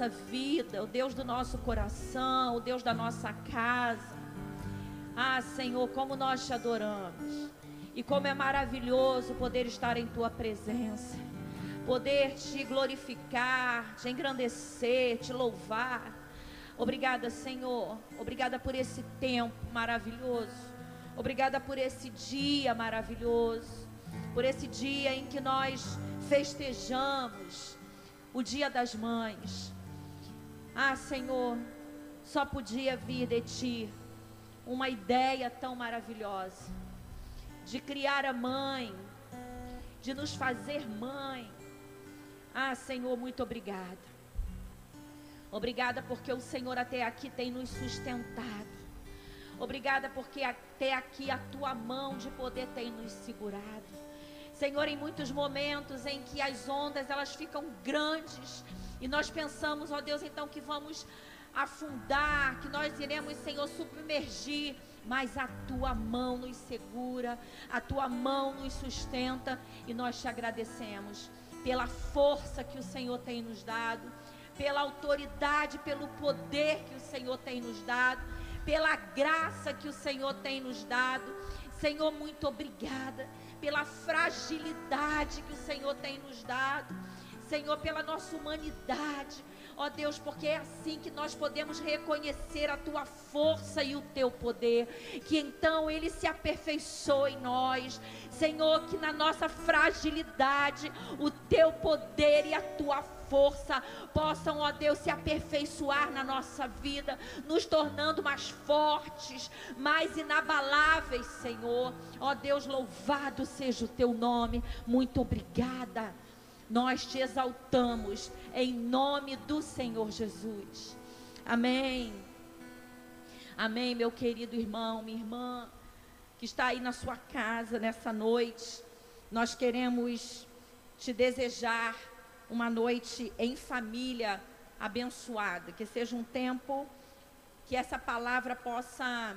nossa vida, o Deus do nosso coração, o Deus da nossa casa. Ah, Senhor, como nós te adoramos. E como é maravilhoso poder estar em tua presença. Poder te glorificar, te engrandecer, te louvar. Obrigada, Senhor. Obrigada por esse tempo maravilhoso. Obrigada por esse dia maravilhoso. Por esse dia em que nós festejamos o Dia das Mães. Ah, Senhor, só podia vir de Ti uma ideia tão maravilhosa de criar a mãe, de nos fazer mãe. Ah, Senhor, muito obrigada. Obrigada porque o Senhor até aqui tem nos sustentado. Obrigada porque até aqui a tua mão de poder tem nos segurado. Senhor, em muitos momentos em que as ondas elas ficam grandes e nós pensamos, ó Deus, então que vamos afundar, que nós iremos, Senhor, submergir, mas a tua mão nos segura, a tua mão nos sustenta e nós te agradecemos pela força que o Senhor tem nos dado, pela autoridade, pelo poder que o Senhor tem nos dado, pela graça que o Senhor tem nos dado. Senhor, muito obrigada pela fragilidade que o Senhor tem nos dado. Senhor, pela nossa humanidade. Ó Deus, porque é assim que nós podemos reconhecer a tua força e o teu poder. Que então ele se aperfeiçoe em nós. Senhor, que na nossa fragilidade o teu poder e a tua força possam, ó Deus, se aperfeiçoar na nossa vida, nos tornando mais fortes, mais inabaláveis, Senhor. Ó Deus, louvado seja o teu nome. Muito obrigada. Nós te exaltamos em nome do Senhor Jesus. Amém. Amém, meu querido irmão, minha irmã, que está aí na sua casa nessa noite. Nós queremos te desejar uma noite em família abençoada, que seja um tempo que essa palavra possa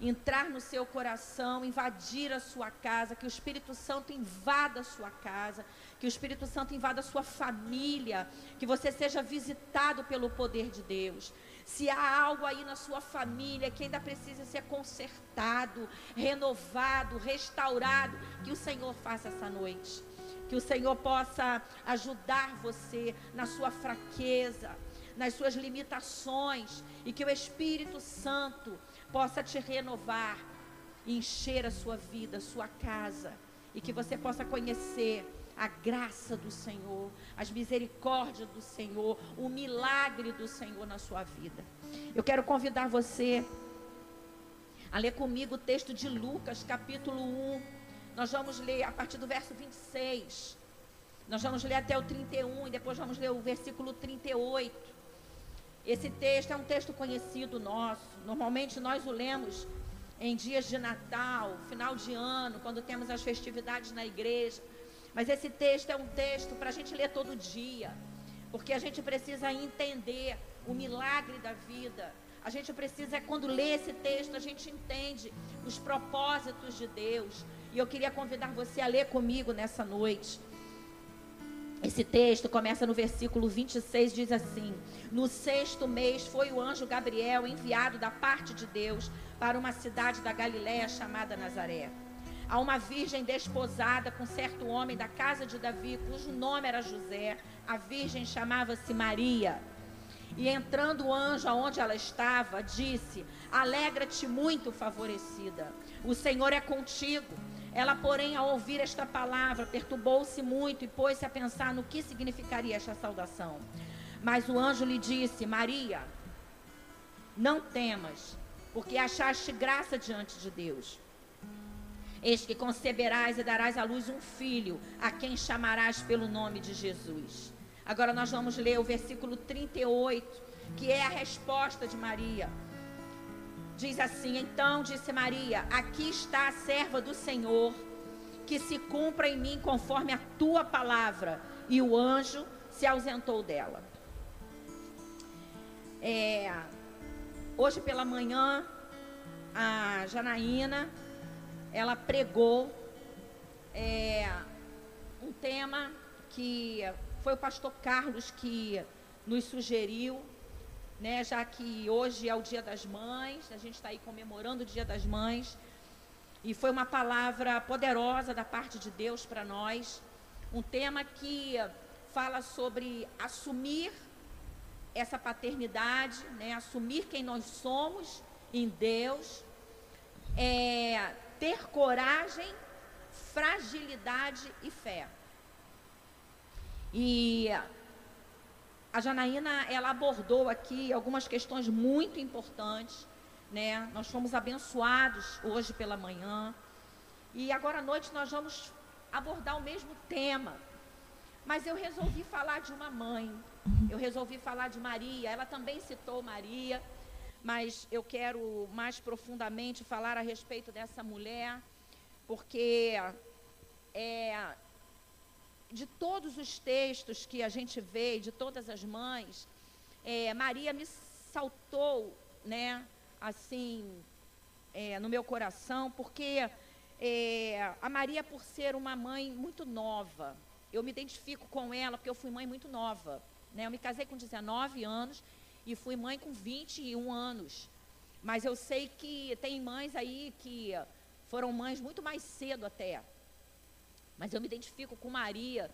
entrar no seu coração, invadir a sua casa, que o Espírito Santo invada a sua casa, que o Espírito Santo invada a sua família, que você seja visitado pelo poder de Deus. Se há algo aí na sua família que ainda precisa ser consertado, renovado, restaurado, que o Senhor faça essa noite. Que o Senhor possa ajudar você na sua fraqueza, nas suas limitações, e que o Espírito Santo possa te renovar, encher a sua vida, a sua casa, e que você possa conhecer a graça do Senhor, as misericórdias do Senhor, o milagre do Senhor na sua vida. Eu quero convidar você a ler comigo o texto de Lucas, capítulo 1, nós vamos ler a partir do verso 26. Nós vamos ler até o 31 e depois vamos ler o versículo 38. Esse texto é um texto conhecido nosso. Normalmente nós o lemos em dias de Natal, final de ano, quando temos as festividades na igreja. Mas esse texto é um texto para a gente ler todo dia, porque a gente precisa entender o milagre da vida. A gente precisa, quando lê esse texto, a gente entende os propósitos de Deus. E eu queria convidar você a ler comigo nessa noite. Esse texto começa no versículo 26, diz assim: No sexto mês foi o anjo Gabriel enviado da parte de Deus para uma cidade da Galiléia chamada Nazaré. A uma virgem desposada com certo homem da casa de Davi, cujo nome era José, a virgem chamava-se Maria. E entrando o anjo aonde ela estava, disse: Alegra-te muito, favorecida, o Senhor é contigo. Ela, porém, ao ouvir esta palavra, perturbou-se muito e pôs-se a pensar no que significaria esta saudação. Mas o anjo lhe disse: Maria, não temas, porque achaste graça diante de Deus. Eis que conceberás e darás à luz um filho, a quem chamarás pelo nome de Jesus. Agora nós vamos ler o versículo 38, que é a resposta de Maria. Diz assim: Então disse Maria: Aqui está a serva do Senhor, que se cumpra em mim conforme a tua palavra. E o anjo se ausentou dela. É, hoje pela manhã, a Janaína, ela pregou é, um tema que foi o pastor Carlos que nos sugeriu, né, já que hoje é o Dia das Mães, a gente está aí comemorando o Dia das Mães, e foi uma palavra poderosa da parte de Deus para nós, um tema que fala sobre assumir essa paternidade, né, assumir quem nós somos em Deus, é, ter coragem, fragilidade e fé. E a Janaína, ela abordou aqui algumas questões muito importantes, né? Nós fomos abençoados hoje pela manhã. E agora à noite nós vamos abordar o mesmo tema. Mas eu resolvi falar de uma mãe. Eu resolvi falar de Maria. Ela também citou Maria. Mas eu quero mais profundamente falar a respeito dessa mulher, porque é, de todos os textos que a gente vê, de todas as mães, é, Maria me saltou, né, assim, é, no meu coração, porque é, a Maria, por ser uma mãe muito nova, eu me identifico com ela porque eu fui mãe muito nova. Né? Eu me casei com 19 anos e fui mãe com 21 anos. Mas eu sei que tem mães aí que foram mães muito mais cedo até. Mas eu me identifico com Maria,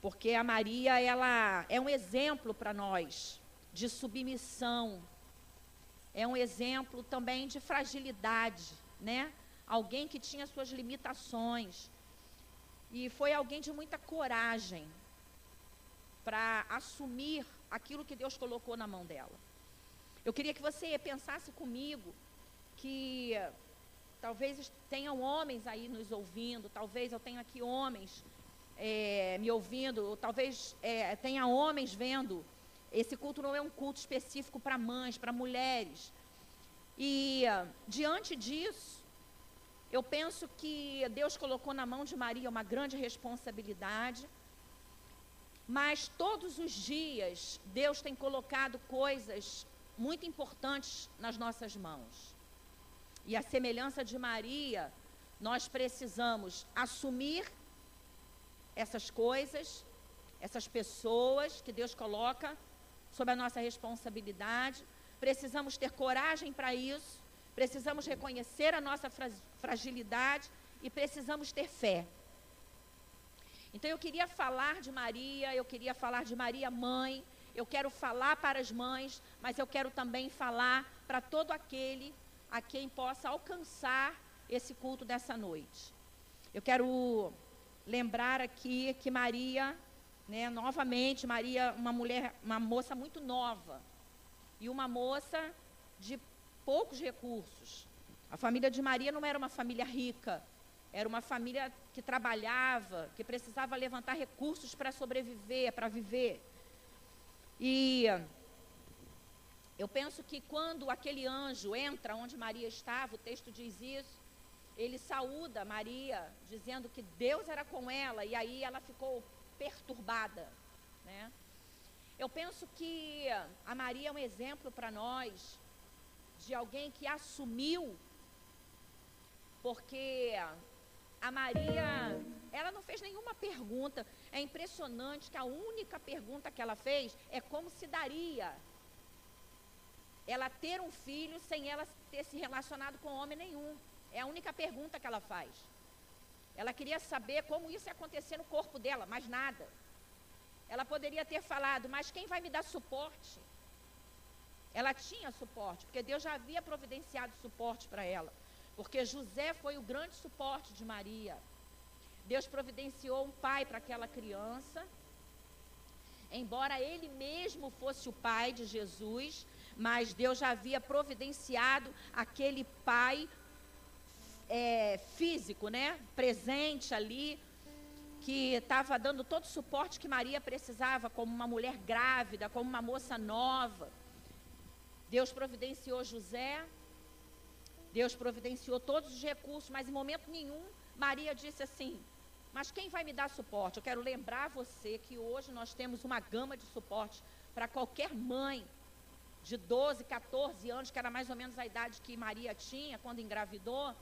porque a Maria ela é um exemplo para nós de submissão. É um exemplo também de fragilidade, né? Alguém que tinha suas limitações. E foi alguém de muita coragem para assumir aquilo que Deus colocou na mão dela. Eu queria que você pensasse comigo que Talvez tenham homens aí nos ouvindo, talvez eu tenha aqui homens é, me ouvindo, talvez é, tenha homens vendo. Esse culto não é um culto específico para mães, para mulheres. E diante disso, eu penso que Deus colocou na mão de Maria uma grande responsabilidade. Mas todos os dias, Deus tem colocado coisas muito importantes nas nossas mãos. E a semelhança de Maria, nós precisamos assumir essas coisas, essas pessoas que Deus coloca sob a nossa responsabilidade. Precisamos ter coragem para isso, precisamos reconhecer a nossa fragilidade e precisamos ter fé. Então eu queria falar de Maria, eu queria falar de Maria mãe, eu quero falar para as mães, mas eu quero também falar para todo aquele a quem possa alcançar esse culto dessa noite. Eu quero lembrar aqui que Maria, né, novamente, Maria, uma mulher, uma moça muito nova e uma moça de poucos recursos. A família de Maria não era uma família rica, era uma família que trabalhava, que precisava levantar recursos para sobreviver, para viver. E eu penso que quando aquele anjo entra onde Maria estava, o texto diz isso, ele saúda Maria, dizendo que Deus era com ela, e aí ela ficou perturbada. Né? Eu penso que a Maria é um exemplo para nós de alguém que assumiu, porque a Maria, ela não fez nenhuma pergunta. É impressionante que a única pergunta que ela fez é como se daria ela ter um filho sem ela ter se relacionado com homem nenhum. É a única pergunta que ela faz. Ela queria saber como isso ia acontecer no corpo dela, mais nada. Ela poderia ter falado, mas quem vai me dar suporte? Ela tinha suporte, porque Deus já havia providenciado suporte para ela. Porque José foi o grande suporte de Maria. Deus providenciou um pai para aquela criança. Embora ele mesmo fosse o pai de Jesus, mas Deus já havia providenciado aquele pai é, físico, né? Presente ali, que estava dando todo o suporte que Maria precisava, como uma mulher grávida, como uma moça nova. Deus providenciou José, Deus providenciou todos os recursos, mas em momento nenhum Maria disse assim: Mas quem vai me dar suporte? Eu quero lembrar você que hoje nós temos uma gama de suporte para qualquer mãe de 12, 14 anos, que era mais ou menos a idade que Maria tinha quando engravidou,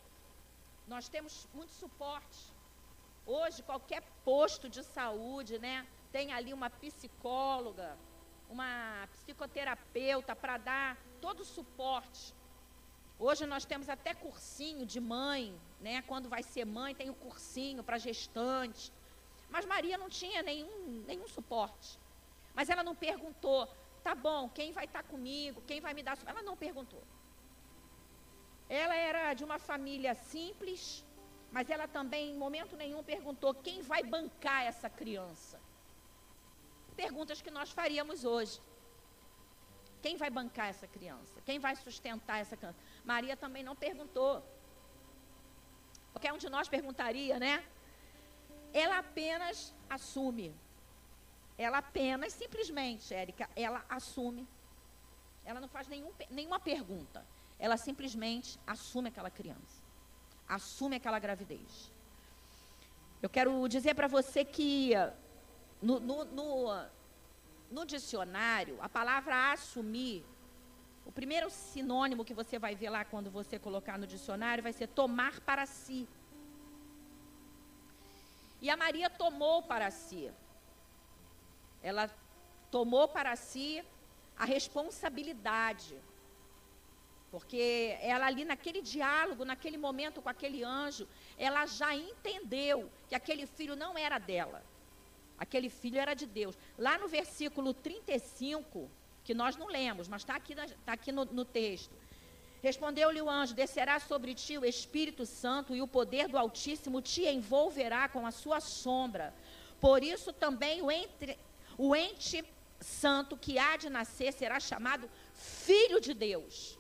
nós temos muito suporte. Hoje, qualquer posto de saúde, né, tem ali uma psicóloga, uma psicoterapeuta para dar todo o suporte. Hoje nós temos até cursinho de mãe, né? Quando vai ser mãe, tem o cursinho para gestante. Mas Maria não tinha nenhum, nenhum suporte. Mas ela não perguntou, tá bom, quem vai estar tá comigo, quem vai me dar. Ela não perguntou. Ela era de uma família simples, mas ela também, em momento nenhum, perguntou quem vai bancar essa criança. Perguntas que nós faríamos hoje. Quem vai bancar essa criança? Quem vai sustentar essa criança? Maria também não perguntou. Qualquer um de nós perguntaria, né? Ela apenas assume. Ela apenas, simplesmente, Érica, ela assume. Ela não faz nenhum, nenhuma pergunta. Ela simplesmente assume aquela criança. Assume aquela gravidez. Eu quero dizer para você que no, no, no, no dicionário, a palavra assumir, o primeiro sinônimo que você vai ver lá quando você colocar no dicionário vai ser tomar para si. E a Maria tomou para si. Ela tomou para si a responsabilidade porque ela ali naquele diálogo, naquele momento com aquele anjo, ela já entendeu que aquele filho não era dela. Aquele filho era de Deus. Lá no versículo 35, que nós não lemos, mas está aqui, tá aqui no, no texto. Respondeu-lhe o anjo: Descerá sobre ti o Espírito Santo e o poder do Altíssimo te envolverá com a sua sombra. Por isso também o, entre, o ente santo que há de nascer será chamado Filho de Deus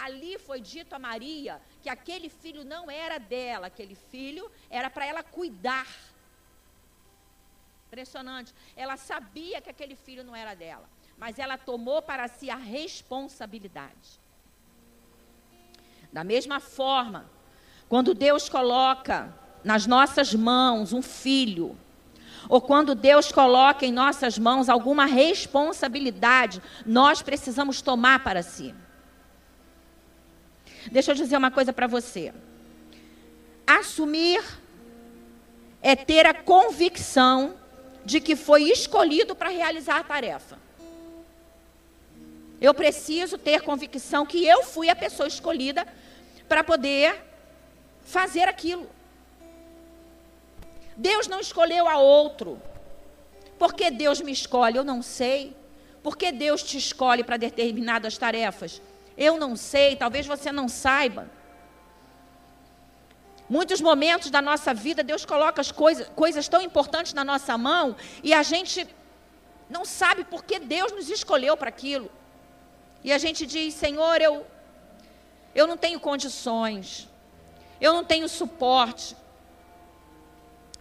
ali foi dito a Maria que aquele filho não era dela, aquele filho era para ela cuidar. Impressionante. Ela sabia que aquele filho não era dela, mas ela tomou para si a responsabilidade. Da mesma forma, quando Deus coloca nas nossas mãos um filho, ou quando Deus coloca em nossas mãos alguma responsabilidade, nós precisamos tomar para si. Deixa eu dizer uma coisa para você. Assumir é ter a convicção de que foi escolhido para realizar a tarefa. Eu preciso ter convicção que eu fui a pessoa escolhida para poder fazer aquilo. Deus não escolheu a outro. Por que Deus me escolhe? Eu não sei. Por que Deus te escolhe para determinadas tarefas? Eu não sei, talvez você não saiba. Muitos momentos da nossa vida, Deus coloca as coisas, coisas tão importantes na nossa mão e a gente não sabe por que Deus nos escolheu para aquilo. E a gente diz: Senhor, eu, eu não tenho condições, eu não tenho suporte.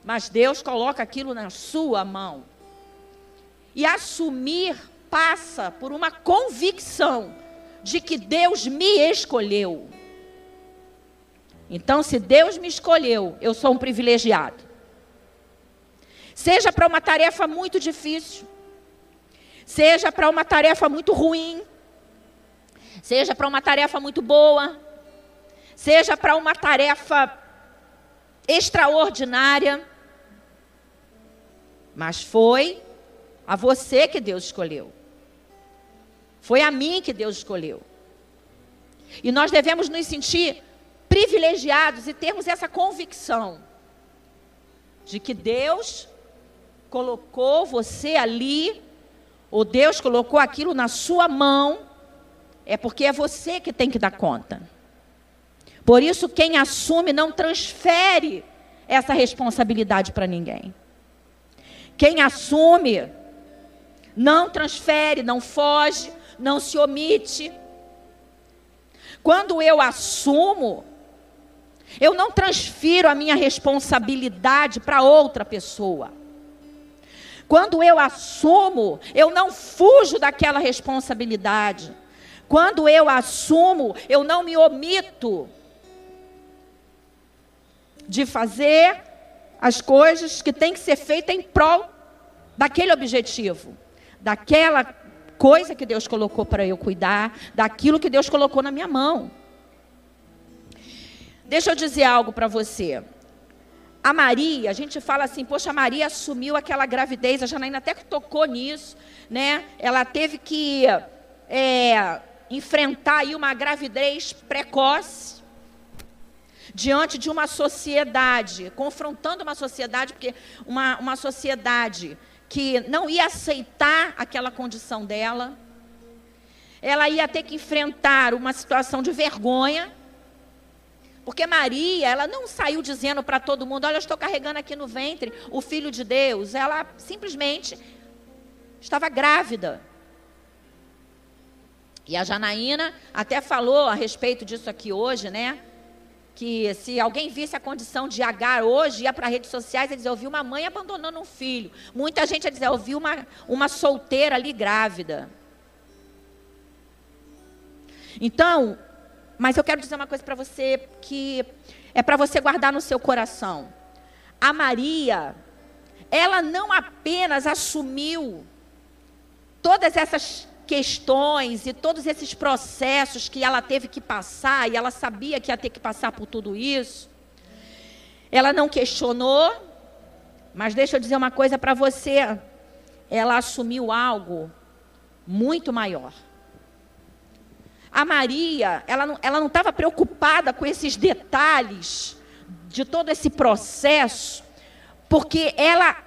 Mas Deus coloca aquilo na sua mão. E assumir passa por uma convicção de que Deus me escolheu. Então, se Deus me escolheu, eu sou um privilegiado. Seja para uma tarefa muito difícil, seja para uma tarefa muito ruim, seja para uma tarefa muito boa, seja para uma tarefa extraordinária, mas foi a você que Deus escolheu. Foi a mim que Deus escolheu. E nós devemos nos sentir privilegiados e termos essa convicção de que Deus colocou você ali, ou Deus colocou aquilo na sua mão, é porque é você que tem que dar conta. Por isso, quem assume não transfere essa responsabilidade para ninguém. Quem assume não transfere, não foge, não se omite. Quando eu assumo, eu não transfiro a minha responsabilidade para outra pessoa. Quando eu assumo, eu não fujo daquela responsabilidade. Quando eu assumo, eu não me omito de fazer as coisas que têm que ser feitas em prol daquele objetivo, daquela coisa que Deus colocou para eu cuidar, daquilo que Deus colocou na minha mão. Deixa eu dizer algo para você. a Maria, a gente fala assim, poxa, a Maria assumiu aquela gravidez, a Janaína até que tocou nisso, né? Ela teve que é, enfrentar aí uma gravidez precoce diante de uma sociedade, confrontando uma sociedade, porque uma, uma sociedade que não ia aceitar aquela condição dela, ela ia ter que enfrentar uma situação de vergonha, porque Maria, ela não saiu dizendo para todo mundo: Olha, eu estou carregando aqui no ventre o filho de Deus. Ela simplesmente estava grávida. E a Janaína até falou a respeito disso aqui hoje, né? Que se alguém visse a condição de Agar hoje, ia para redes sociais e dizia: Eu vi uma mãe abandonando um filho. Muita gente ia dizer: Eu vi uma, uma solteira ali grávida. Então, mas eu quero dizer uma coisa para você que é para você guardar no seu coração. A Maria, ela não apenas assumiu todas essas questões e todos esses processos que ela teve que passar, e ela sabia que ia ter que passar por tudo isso. Ela não questionou, mas deixa eu dizer uma coisa para você. Ela assumiu algo muito maior. A Maria, ela não estava ela não preocupada com esses detalhes de todo esse processo, porque ela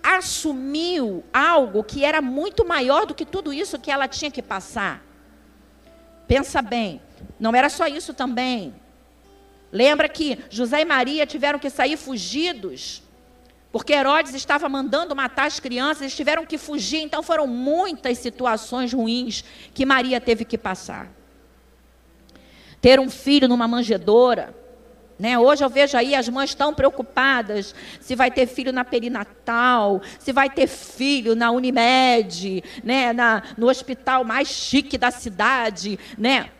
assumiu algo que era muito maior do que tudo isso que ela tinha que passar. Pensa bem, não era só isso também. Lembra que José e Maria tiveram que sair fugidos porque Herodes estava mandando matar as crianças, eles tiveram que fugir, então foram muitas situações ruins que Maria teve que passar. Ter um filho numa manjedoura, né? Hoje eu vejo aí as mães tão preocupadas se vai ter filho na perinatal, se vai ter filho na Unimed, né? na, no hospital mais chique da cidade. Né?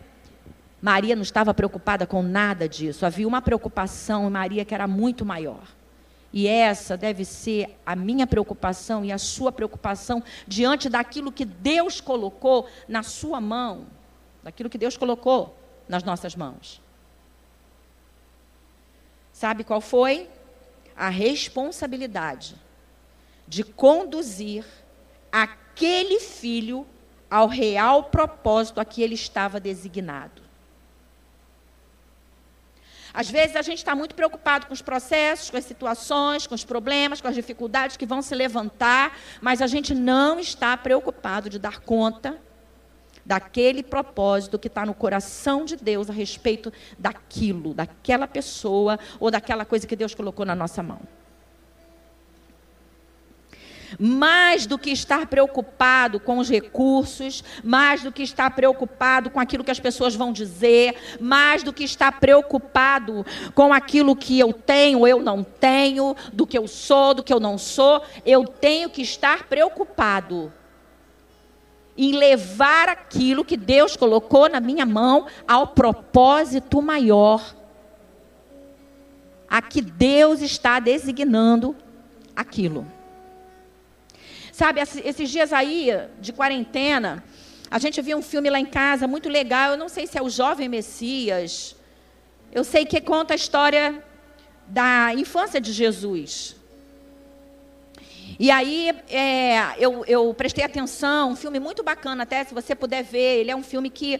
Maria não estava preocupada com nada disso. Havia uma preocupação em Maria que era muito maior. E essa deve ser a minha preocupação e a sua preocupação diante daquilo que Deus colocou na sua mão, daquilo que Deus colocou nas nossas mãos. Sabe qual foi? A responsabilidade de conduzir aquele filho ao real propósito a que ele estava designado. Às vezes a gente está muito preocupado com os processos, com as situações, com os problemas, com as dificuldades que vão se levantar, mas a gente não está preocupado de dar conta daquele propósito que está no coração de Deus a respeito daquilo, daquela pessoa ou daquela coisa que Deus colocou na nossa mão. Mais do que estar preocupado com os recursos, mais do que estar preocupado com aquilo que as pessoas vão dizer, mais do que estar preocupado com aquilo que eu tenho, eu não tenho, do que eu sou, do que eu não sou, eu tenho que estar preocupado em levar aquilo que Deus colocou na minha mão ao propósito maior. A que Deus está designando aquilo. Sabe, esses dias aí de quarentena, a gente viu um filme lá em casa muito legal. Eu não sei se é o Jovem Messias. Eu sei que conta a história da infância de Jesus. E aí é, eu, eu, prestei atenção, um filme muito bacana, até se você puder ver. Ele é um filme que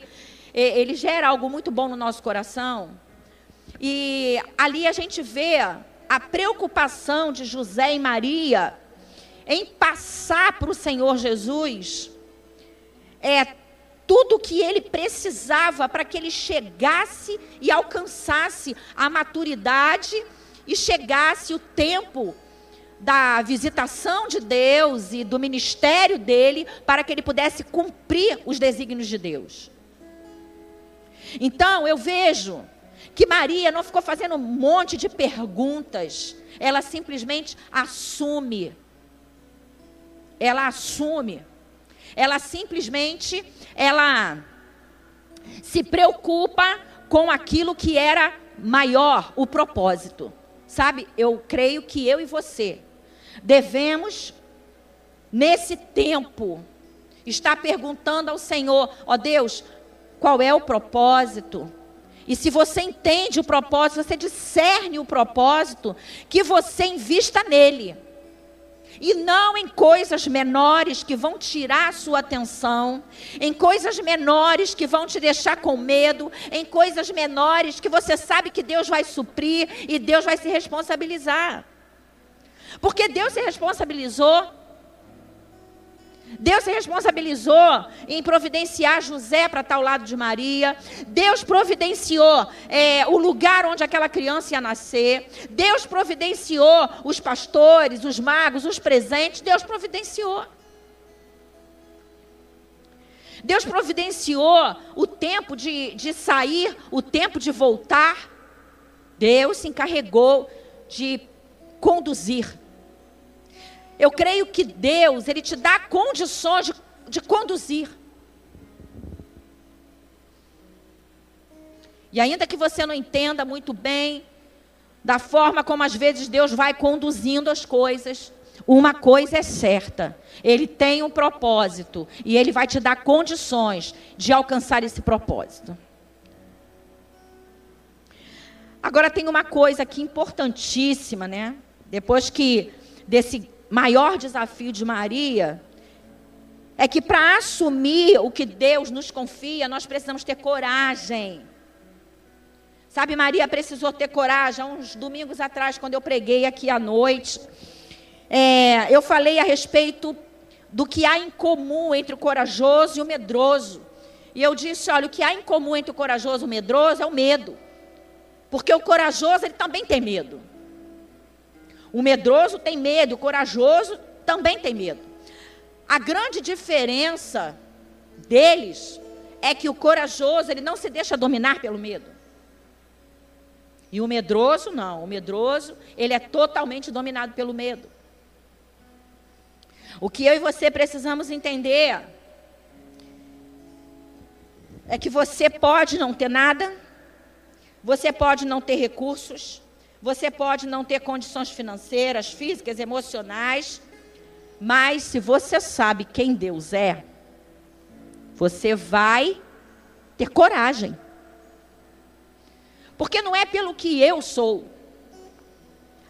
é, ele gera algo muito bom no nosso coração. E ali a gente vê a preocupação de José e Maria em passar para o Senhor Jesus é tudo que ele precisava para que ele chegasse e alcançasse a maturidade e chegasse o tempo da visitação de Deus e do ministério dele para que ele pudesse cumprir os desígnios de Deus. Então, eu vejo que Maria não ficou fazendo um monte de perguntas, ela simplesmente assume ela assume, ela simplesmente, ela se preocupa com aquilo que era maior, o propósito. Sabe, eu creio que eu e você devemos, nesse tempo, estar perguntando ao Senhor: ó oh Deus, qual é o propósito? e se você entende o propósito, você discerne o propósito, que você invista nele. E não em coisas menores que vão tirar a sua atenção, em coisas menores que vão te deixar com medo, em coisas menores que você sabe que Deus vai suprir e Deus vai se responsabilizar. Porque Deus se responsabilizou Deus se responsabilizou em providenciar José para estar ao lado de Maria. Deus providenciou é, o lugar onde aquela criança ia nascer. Deus providenciou os pastores, os magos, os presentes. Deus providenciou. Deus providenciou o tempo de, de sair, o tempo de voltar. Deus se encarregou de conduzir. Eu creio que Deus, Ele te dá condições de, de conduzir. E ainda que você não entenda muito bem da forma como às vezes Deus vai conduzindo as coisas, uma coisa é certa: Ele tem um propósito e Ele vai te dar condições de alcançar esse propósito. Agora tem uma coisa aqui importantíssima, né? Depois que desse maior desafio de Maria é que para assumir o que Deus nos confia, nós precisamos ter coragem. Sabe, Maria precisou ter coragem. Há uns domingos atrás, quando eu preguei aqui à noite, é, eu falei a respeito do que há em comum entre o corajoso e o medroso. E eu disse: olha, o que há em comum entre o corajoso e o medroso é o medo. Porque o corajoso, ele também tem medo. O medroso tem medo, o corajoso também tem medo. A grande diferença deles é que o corajoso, ele não se deixa dominar pelo medo. E o medroso não, o medroso, ele é totalmente dominado pelo medo. O que eu e você precisamos entender é que você pode não ter nada, você pode não ter recursos, você pode não ter condições financeiras, físicas, emocionais, mas se você sabe quem Deus é, você vai ter coragem. Porque não é pelo que eu sou.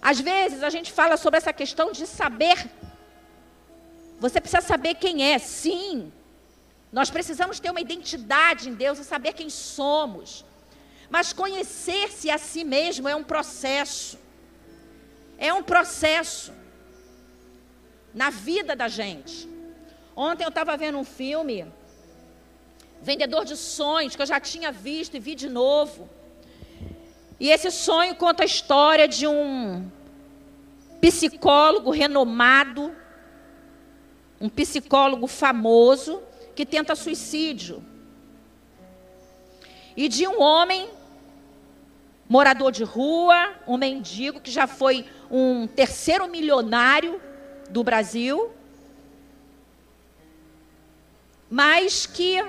Às vezes a gente fala sobre essa questão de saber. Você precisa saber quem é, sim. Nós precisamos ter uma identidade em Deus e saber quem somos. Mas conhecer-se a si mesmo é um processo. É um processo na vida da gente. Ontem eu estava vendo um filme, Vendedor de Sonhos, que eu já tinha visto e vi de novo. E esse sonho conta a história de um psicólogo renomado, um psicólogo famoso, que tenta suicídio. E de um homem morador de rua, um mendigo que já foi um terceiro milionário do Brasil, mas que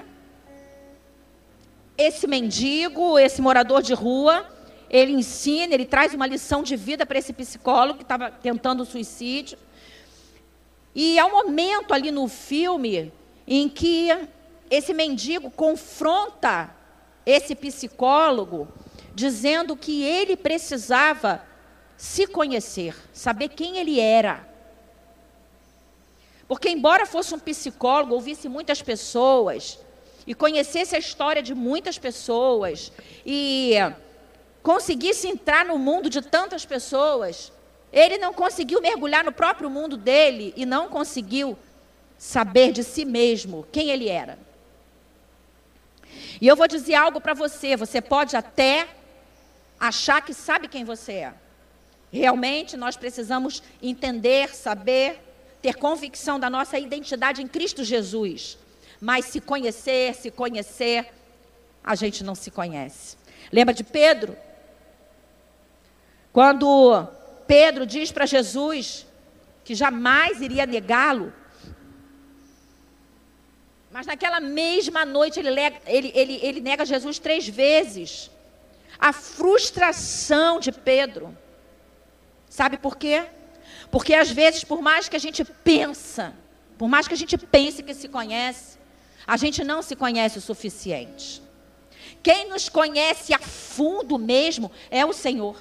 esse mendigo, esse morador de rua, ele ensina, ele traz uma lição de vida para esse psicólogo que estava tentando suicídio. E há um momento ali no filme em que esse mendigo confronta esse psicólogo dizendo que ele precisava se conhecer, saber quem ele era. Porque, embora fosse um psicólogo, ouvisse muitas pessoas e conhecesse a história de muitas pessoas e conseguisse entrar no mundo de tantas pessoas, ele não conseguiu mergulhar no próprio mundo dele e não conseguiu saber de si mesmo quem ele era. E eu vou dizer algo para você: você pode até achar que sabe quem você é. Realmente nós precisamos entender, saber, ter convicção da nossa identidade em Cristo Jesus. Mas se conhecer, se conhecer, a gente não se conhece. Lembra de Pedro? Quando Pedro diz para Jesus que jamais iria negá-lo, mas naquela mesma noite ele, ele, ele, ele nega Jesus três vezes a frustração de Pedro. Sabe por quê? Porque às vezes, por mais que a gente pensa, por mais que a gente pense que se conhece, a gente não se conhece o suficiente. Quem nos conhece a fundo mesmo é o Senhor.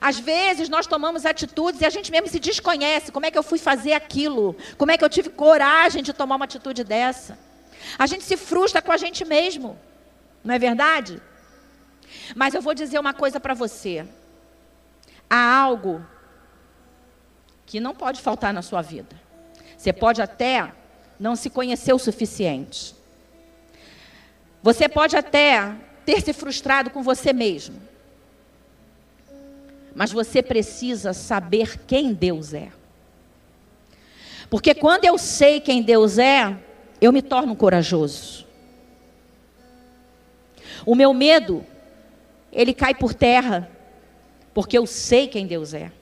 Às vezes nós tomamos atitudes e a gente mesmo se desconhece. Como é que eu fui fazer aquilo? Como é que eu tive coragem de tomar uma atitude dessa? A gente se frustra com a gente mesmo. Não é verdade? Mas eu vou dizer uma coisa para você. Há algo que não pode faltar na sua vida. Você pode até não se conhecer o suficiente. Você pode até ter se frustrado com você mesmo. Mas você precisa saber quem Deus é. Porque quando eu sei quem Deus é, eu me torno corajoso. O meu medo, ele cai por terra, porque eu sei quem Deus é.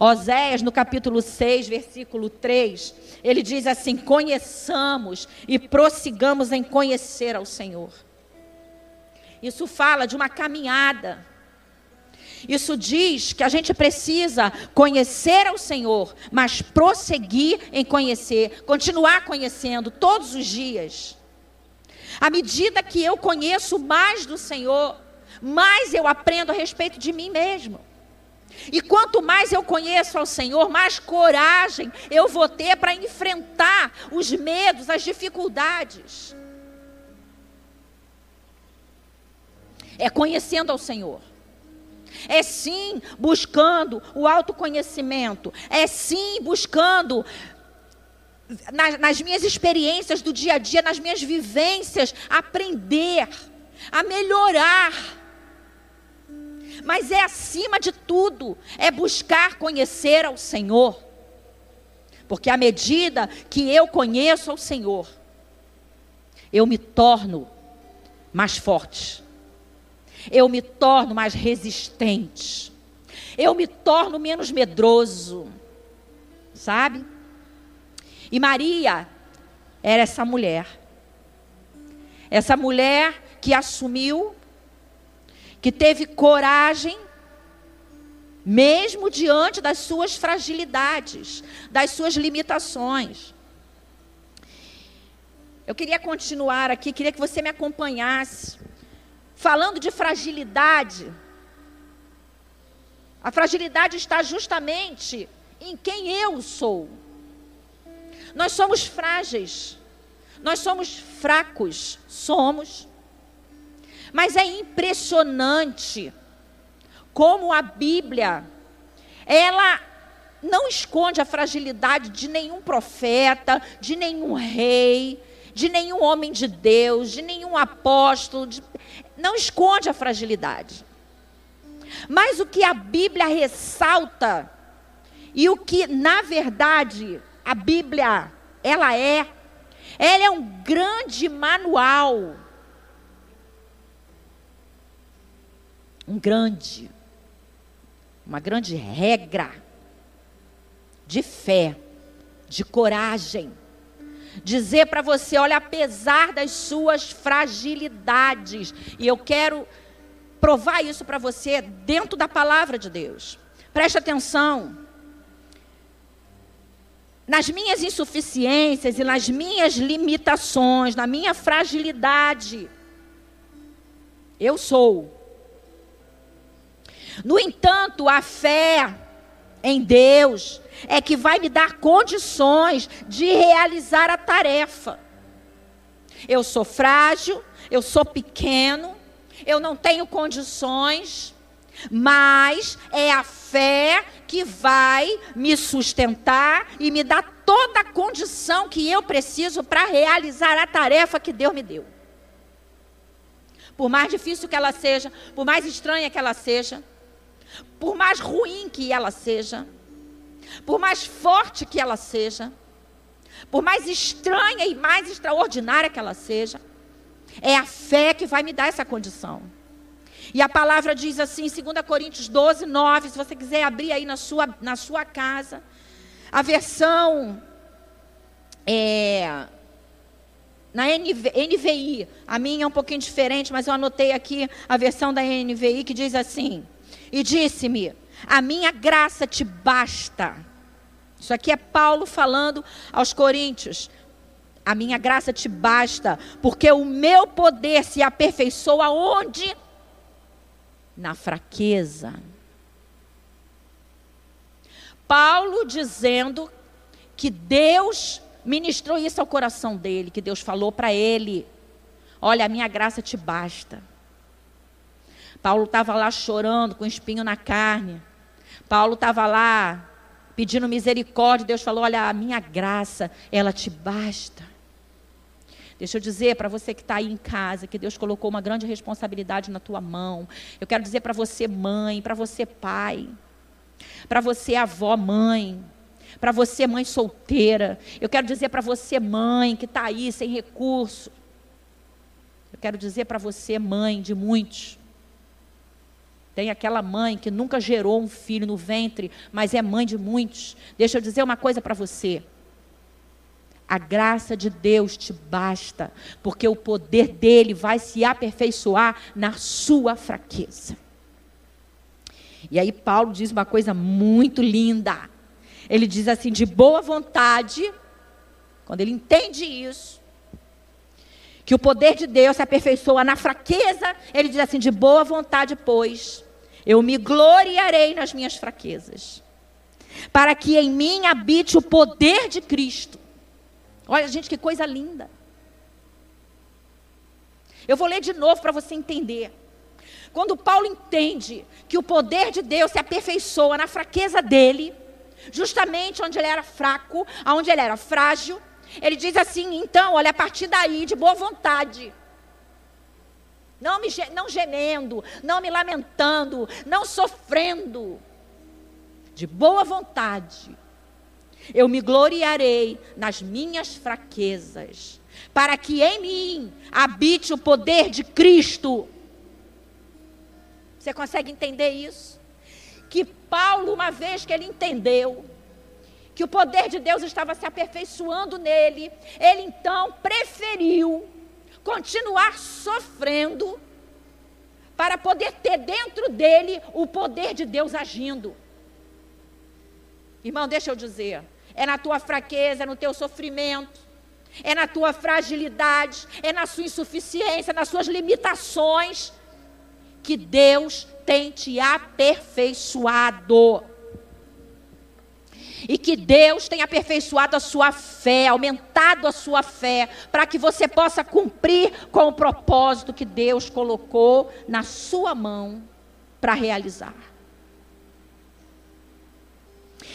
Oséias, no capítulo 6, versículo 3, ele diz assim: Conheçamos e prossigamos em conhecer ao Senhor. Isso fala de uma caminhada. Isso diz que a gente precisa conhecer ao Senhor, mas prosseguir em conhecer, continuar conhecendo todos os dias. À medida que eu conheço mais do Senhor, mais eu aprendo a respeito de mim mesmo. E quanto mais eu conheço ao Senhor, mais coragem eu vou ter para enfrentar os medos, as dificuldades. É conhecendo ao Senhor. É sim buscando o autoconhecimento. É sim buscando nas, nas, minhas experiências do dia a dia, nas minhas vivências, aprender, a melhorar. Mas é acima de tudo, é buscar conhecer ao Senhor. Porque à medida que eu conheço ao Senhor, eu me torno mais forte eu me torno mais resistente, eu me torno menos medroso, sabe? E Maria era essa mulher, essa mulher que assumiu, que teve coragem, mesmo diante das suas fragilidades, das suas limitações. Eu queria continuar aqui, queria que você me acompanhasse falando de fragilidade. A fragilidade está justamente em quem eu sou. Nós somos frágeis, nós somos fracos, somos. Mas é impressionante como a Bíblia, ela não esconde a fragilidade de nenhum profeta, de nenhum rei, de nenhum homem de Deus, de nenhum apóstolo. De não esconde a fragilidade. Mas o que a Bíblia ressalta e o que na verdade a Bíblia ela é, ela é um grande manual. Um grande uma grande regra de fé, de coragem dizer para você: olha, apesar das suas fragilidades, e eu quero provar isso para você dentro da palavra de Deus. Preste atenção. Nas minhas insuficiências e nas minhas limitações, na minha fragilidade, eu sou. No entanto, a fé em Deus é que vai me dar condições de realizar a tarefa. Eu sou frágil, eu sou pequeno, eu não tenho condições, mas é a fé que vai me sustentar e me dar toda a condição que eu preciso para realizar a tarefa que Deus me deu. Por mais difícil que ela seja, por mais estranha que ela seja, por mais ruim que ela seja, por mais forte que ela seja, por mais estranha e mais extraordinária que ela seja, é a fé que vai me dar essa condição. E a palavra diz assim, 2 Coríntios 12, 9, se você quiser abrir aí na sua, na sua casa, a versão é, na NV, NVI, a minha é um pouquinho diferente, mas eu anotei aqui a versão da NVI que diz assim: E disse-me, a minha graça te basta. Isso aqui é Paulo falando aos Coríntios. A minha graça te basta, porque o meu poder se aperfeiçoa onde? Na fraqueza. Paulo dizendo que Deus ministrou isso ao coração dele, que Deus falou para ele: Olha, a minha graça te basta. Paulo estava lá chorando, com espinho na carne. Paulo estava lá pedindo misericórdia. Deus falou: Olha, a minha graça, ela te basta. Deixa eu dizer para você que está aí em casa que Deus colocou uma grande responsabilidade na tua mão. Eu quero dizer para você, mãe, para você, pai, para você, avó, mãe, para você, mãe solteira. Eu quero dizer para você, mãe, que está aí sem recurso. Eu quero dizer para você, mãe de muitos. Tem aquela mãe que nunca gerou um filho no ventre, mas é mãe de muitos. Deixa eu dizer uma coisa para você. A graça de Deus te basta, porque o poder dele vai se aperfeiçoar na sua fraqueza. E aí Paulo diz uma coisa muito linda. Ele diz assim: de boa vontade, quando ele entende isso, que o poder de Deus se aperfeiçoa na fraqueza, ele diz assim: de boa vontade, pois, eu me gloriarei nas minhas fraquezas, para que em mim habite o poder de Cristo. Olha, gente, que coisa linda. Eu vou ler de novo para você entender. Quando Paulo entende que o poder de Deus se aperfeiçoa na fraqueza dele, justamente onde ele era fraco, onde ele era frágil, ele diz assim: então, olha, a partir daí, de boa vontade, não, me, não gemendo, não me lamentando, não sofrendo, de boa vontade, eu me gloriarei nas minhas fraquezas, para que em mim habite o poder de Cristo. Você consegue entender isso? Que Paulo, uma vez que ele entendeu que o poder de Deus estava se aperfeiçoando nele, ele então preferiu continuar sofrendo para poder ter dentro dele o poder de Deus agindo. Irmão, deixa eu dizer, é na tua fraqueza, é no teu sofrimento, é na tua fragilidade, é na sua insuficiência, nas suas limitações, que Deus tem te aperfeiçoado. E que Deus tem aperfeiçoado a sua fé, aumentado a sua fé, para que você possa cumprir com o propósito que Deus colocou na sua mão para realizar.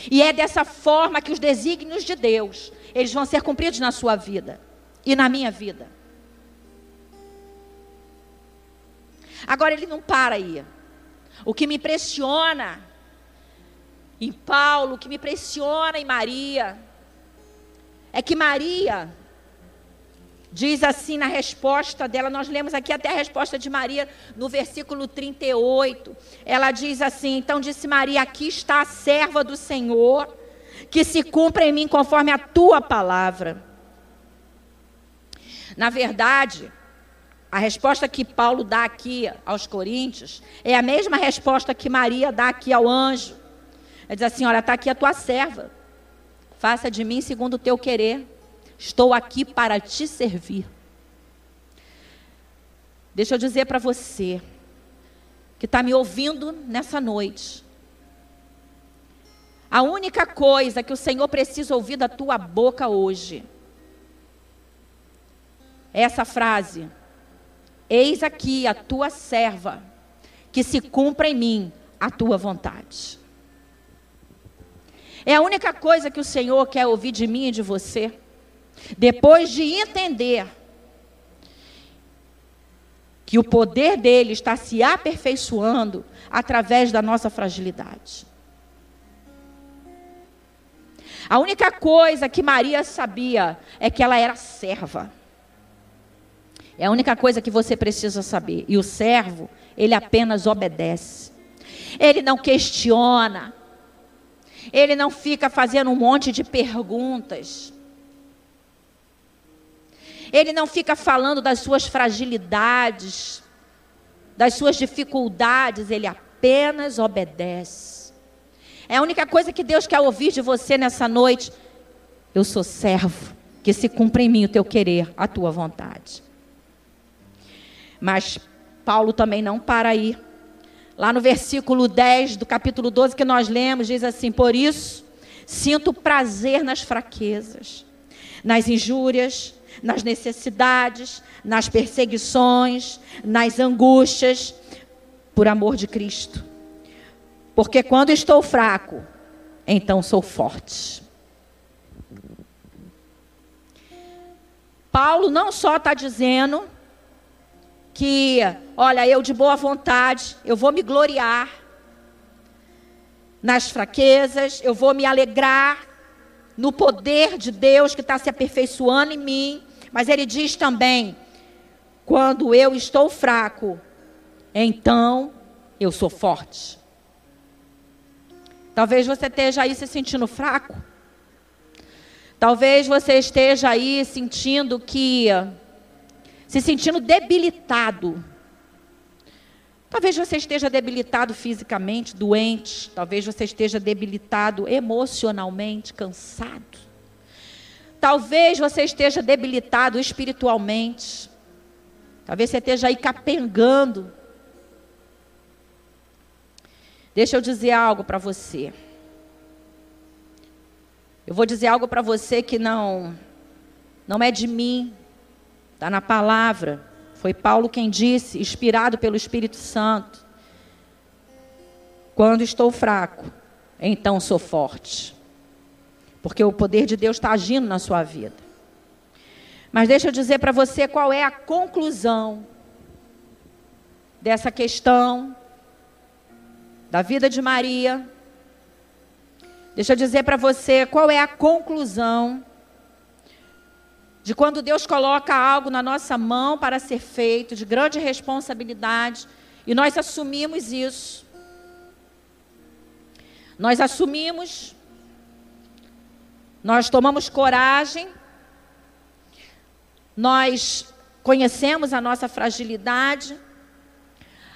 E é dessa forma que os desígnios de Deus, eles vão ser cumpridos na sua vida e na minha vida. Agora ele não para aí. O que me impressiona em Paulo, o que me impressiona em Maria, é que Maria Diz assim na resposta dela, nós lemos aqui até a resposta de Maria no versículo 38. Ela diz assim: Então disse Maria: Aqui está a serva do Senhor, que se cumpra em mim conforme a tua palavra. Na verdade, a resposta que Paulo dá aqui aos Coríntios é a mesma resposta que Maria dá aqui ao anjo. Ele diz assim: Olha, está aqui a tua serva, faça de mim segundo o teu querer. Estou aqui para te servir. Deixa eu dizer para você, que está me ouvindo nessa noite. A única coisa que o Senhor precisa ouvir da tua boca hoje é essa frase: Eis aqui a tua serva, que se cumpra em mim a tua vontade. É a única coisa que o Senhor quer ouvir de mim e de você. Depois de entender que o poder dele está se aperfeiçoando através da nossa fragilidade. A única coisa que Maria sabia é que ela era serva. É a única coisa que você precisa saber. E o servo, ele apenas obedece. Ele não questiona. Ele não fica fazendo um monte de perguntas. Ele não fica falando das suas fragilidades, das suas dificuldades, ele apenas obedece. É a única coisa que Deus quer ouvir de você nessa noite. Eu sou servo. que se cumpra em mim o teu querer, a tua vontade. Mas Paulo também não para aí. Lá no versículo 10 do capítulo 12 que nós lemos, diz assim: Por isso, sinto prazer nas fraquezas, nas injúrias, nas necessidades, nas perseguições, nas angústias, por amor de Cristo. Porque quando estou fraco, então sou forte. Paulo não só está dizendo que, olha, eu de boa vontade, eu vou me gloriar nas fraquezas, eu vou me alegrar no poder de Deus que está se aperfeiçoando em mim, mas ele diz também: quando eu estou fraco, então eu sou forte. Talvez você esteja aí se sentindo fraco. Talvez você esteja aí sentindo que. se sentindo debilitado. Talvez você esteja debilitado fisicamente, doente. Talvez você esteja debilitado emocionalmente, cansado. Talvez você esteja debilitado espiritualmente. Talvez você esteja aí capengando. Deixa eu dizer algo para você. Eu vou dizer algo para você que não não é de mim, está na palavra. Foi Paulo quem disse, inspirado pelo Espírito Santo. Quando estou fraco, então sou forte. Porque o poder de Deus está agindo na sua vida. Mas deixa eu dizer para você qual é a conclusão dessa questão da vida de Maria Deixa eu dizer para você qual é a conclusão de quando Deus coloca algo na nossa mão para ser feito, de grande responsabilidade, e nós assumimos isso. Nós assumimos, nós tomamos coragem, nós conhecemos a nossa fragilidade,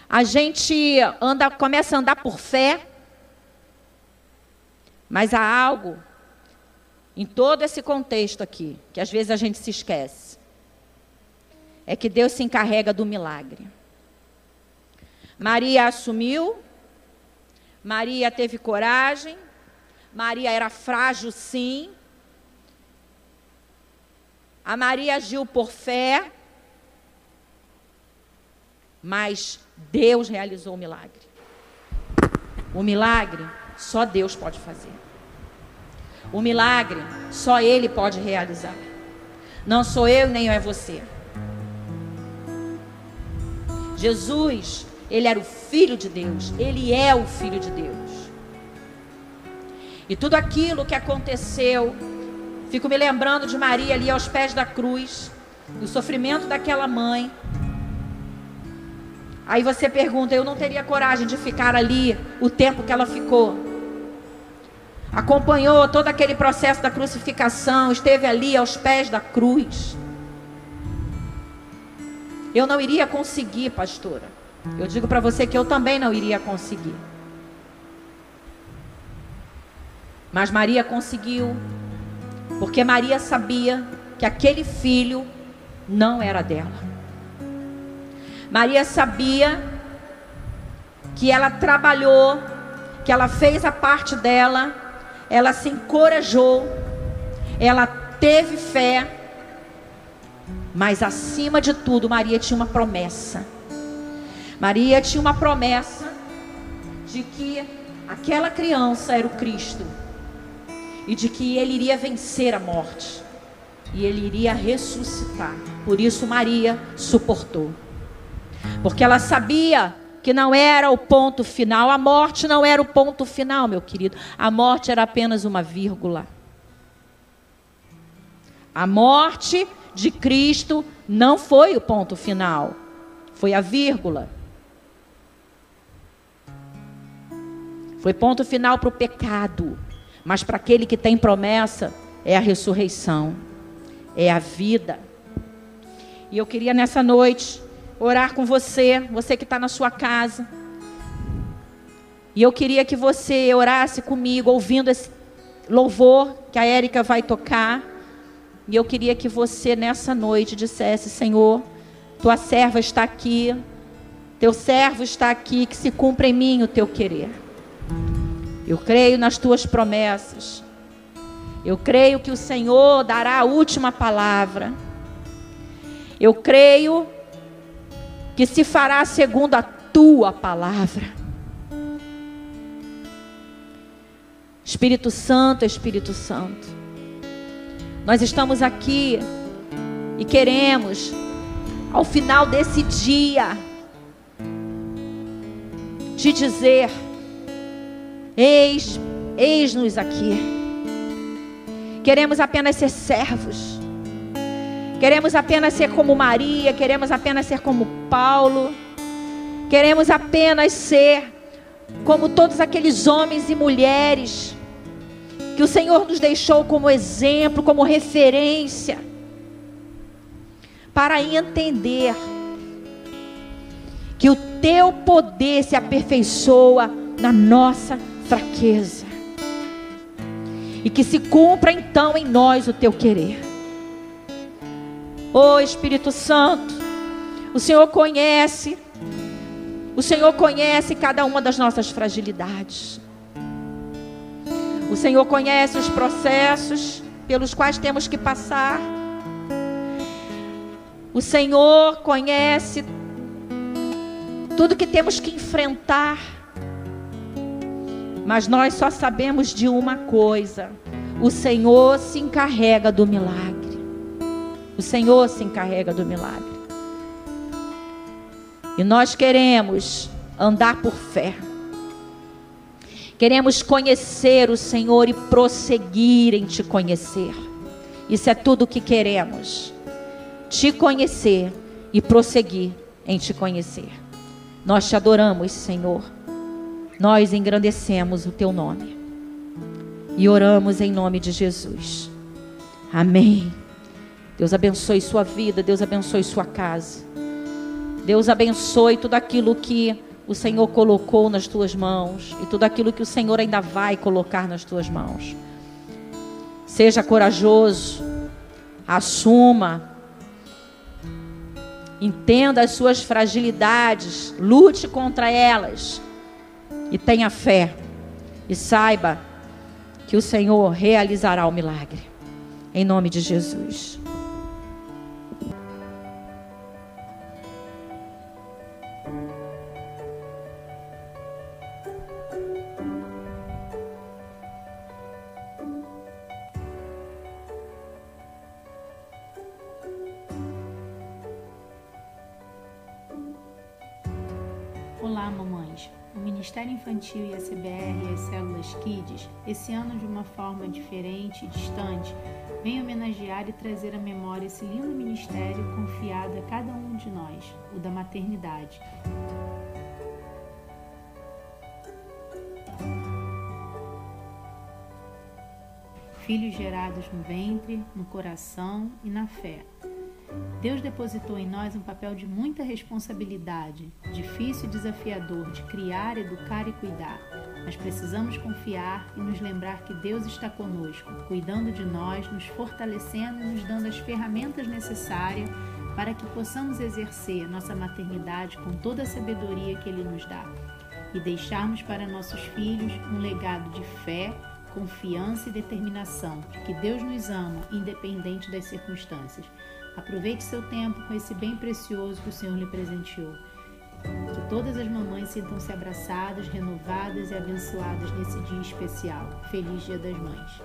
a gente anda, começa a andar por fé, mas há algo em todo esse contexto aqui, que às vezes a gente se esquece. É que Deus se encarrega do milagre. Maria assumiu, Maria teve coragem, Maria era frágil, sim. A Maria agiu por fé, mas Deus realizou o milagre. O milagre só Deus pode fazer. O milagre, só Ele pode realizar. Não sou eu nem é você. Jesus, Ele era o Filho de Deus. Ele é o Filho de Deus. E tudo aquilo que aconteceu, fico me lembrando de Maria ali aos pés da cruz, do sofrimento daquela mãe. Aí você pergunta: eu não teria coragem de ficar ali o tempo que ela ficou acompanhou todo aquele processo da crucificação, esteve ali aos pés da cruz. Eu não iria conseguir, pastora. Eu digo para você que eu também não iria conseguir. Mas Maria conseguiu, porque Maria sabia que aquele filho não era dela. Maria sabia que ela trabalhou, que ela fez a parte dela ela se encorajou, ela teve fé, mas acima de tudo, Maria tinha uma promessa. Maria tinha uma promessa de que aquela criança era o Cristo. E de que ele iria vencer a morte. E ele iria ressuscitar. Por isso, Maria suportou, porque ela sabia que não era o ponto final. A morte não era o ponto final, meu querido. A morte era apenas uma vírgula. A morte de Cristo não foi o ponto final, foi a vírgula. Foi ponto final para o pecado, mas para aquele que tem promessa é a ressurreição, é a vida. E eu queria nessa noite orar com você, você que está na sua casa. E eu queria que você orasse comigo, ouvindo esse louvor que a Érica vai tocar. E eu queria que você nessa noite dissesse: Senhor, tua serva está aqui, teu servo está aqui, que se cumpra em mim o teu querer. Eu creio nas tuas promessas. Eu creio que o Senhor dará a última palavra. Eu creio que se fará segundo a tua palavra. Espírito Santo, Espírito Santo. Nós estamos aqui e queremos, ao final desse dia, te dizer: eis, eis-nos aqui. Queremos apenas ser servos. Queremos apenas ser como Maria, queremos apenas ser como Paulo. Queremos apenas ser como todos aqueles homens e mulheres que o Senhor nos deixou como exemplo, como referência, para entender que o teu poder se aperfeiçoa na nossa fraqueza. E que se cumpra então em nós o teu querer. Oh, Espírito Santo, o Senhor conhece, o Senhor conhece cada uma das nossas fragilidades. O Senhor conhece os processos pelos quais temos que passar. O Senhor conhece tudo que temos que enfrentar. Mas nós só sabemos de uma coisa: o Senhor se encarrega do milagre. O Senhor se encarrega do milagre. E nós queremos andar por fé. Queremos conhecer o Senhor e prosseguir em te conhecer. Isso é tudo o que queremos. Te conhecer e prosseguir em te conhecer. Nós te adoramos, Senhor. Nós engrandecemos o teu nome. E oramos em nome de Jesus. Amém. Deus abençoe sua vida, Deus abençoe sua casa. Deus abençoe tudo aquilo que o Senhor colocou nas tuas mãos e tudo aquilo que o Senhor ainda vai colocar nas tuas mãos. Seja corajoso, assuma, entenda as suas fragilidades, lute contra elas e tenha fé e saiba que o Senhor realizará o milagre. Em nome de Jesus. Ministério Infantil e a CBR e as células Kids, esse ano de uma forma diferente e distante, vem homenagear e trazer à memória esse lindo ministério confiado a cada um de nós, o da maternidade. Filhos gerados no ventre, no coração e na fé Deus depositou em nós um papel de muita responsabilidade, difícil e desafiador de criar, educar e cuidar. Mas precisamos confiar e nos lembrar que Deus está conosco, cuidando de nós, nos fortalecendo e nos dando as ferramentas necessárias para que possamos exercer nossa maternidade com toda a sabedoria que Ele nos dá e deixarmos para nossos filhos um legado de fé, confiança e determinação, que Deus nos ama, independente das circunstâncias. Aproveite seu tempo com esse bem precioso que o Senhor lhe presenteou. Que todas as mamães sintam-se abraçadas, renovadas e abençoadas nesse dia especial. Feliz Dia das Mães.